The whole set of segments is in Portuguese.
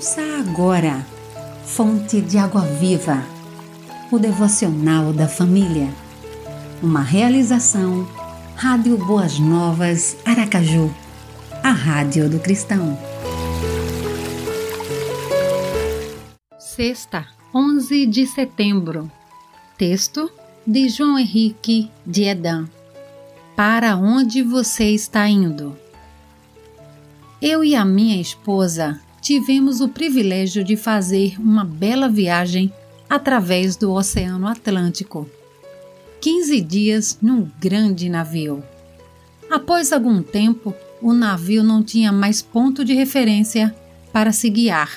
Ouça agora, Fonte de Água Viva, o devocional da família. Uma realização, Rádio Boas Novas, Aracaju, a Rádio do Cristão. Sexta, 11 de setembro. Texto de João Henrique de Edan. Para onde você está indo? Eu e a minha esposa tivemos o privilégio de fazer uma bela viagem através do Oceano Atlântico. 15 dias num grande navio. Após algum tempo, o navio não tinha mais ponto de referência para se guiar,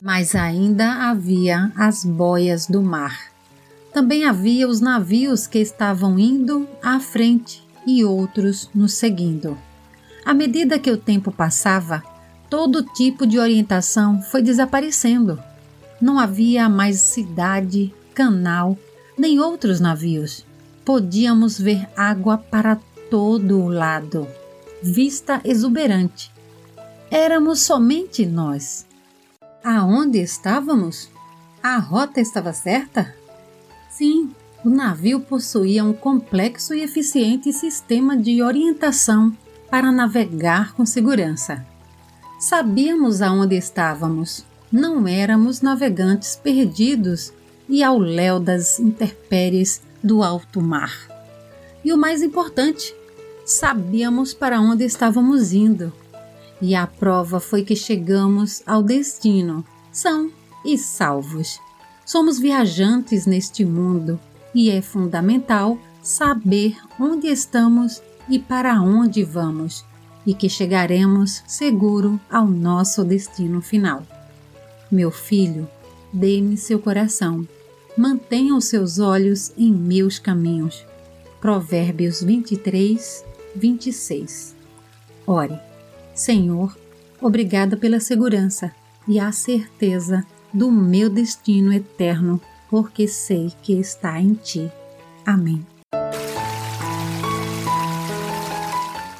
mas ainda havia as boias do mar. Também havia os navios que estavam indo à frente e outros nos seguindo. À medida que o tempo passava, todo tipo de orientação foi desaparecendo. Não havia mais cidade, canal, nem outros navios. Podíamos ver água para todo o lado, vista exuberante. Éramos somente nós. Aonde estávamos? A rota estava certa? Sim, o navio possuía um complexo e eficiente sistema de orientação para navegar com segurança. Sabíamos aonde estávamos, não éramos navegantes perdidos e ao léu das intempéries do alto mar. E o mais importante, sabíamos para onde estávamos indo. E a prova foi que chegamos ao destino, são e salvos. Somos viajantes neste mundo e é fundamental saber onde estamos e para onde vamos, e que chegaremos seguro ao nosso destino final. Meu filho, dê-me seu coração, mantenha os seus olhos em meus caminhos. Provérbios 23, 26. Ore, Senhor, obrigada pela segurança e a certeza do meu destino eterno, porque sei que está em Ti. Amém.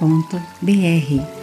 www.radiocultura.com.br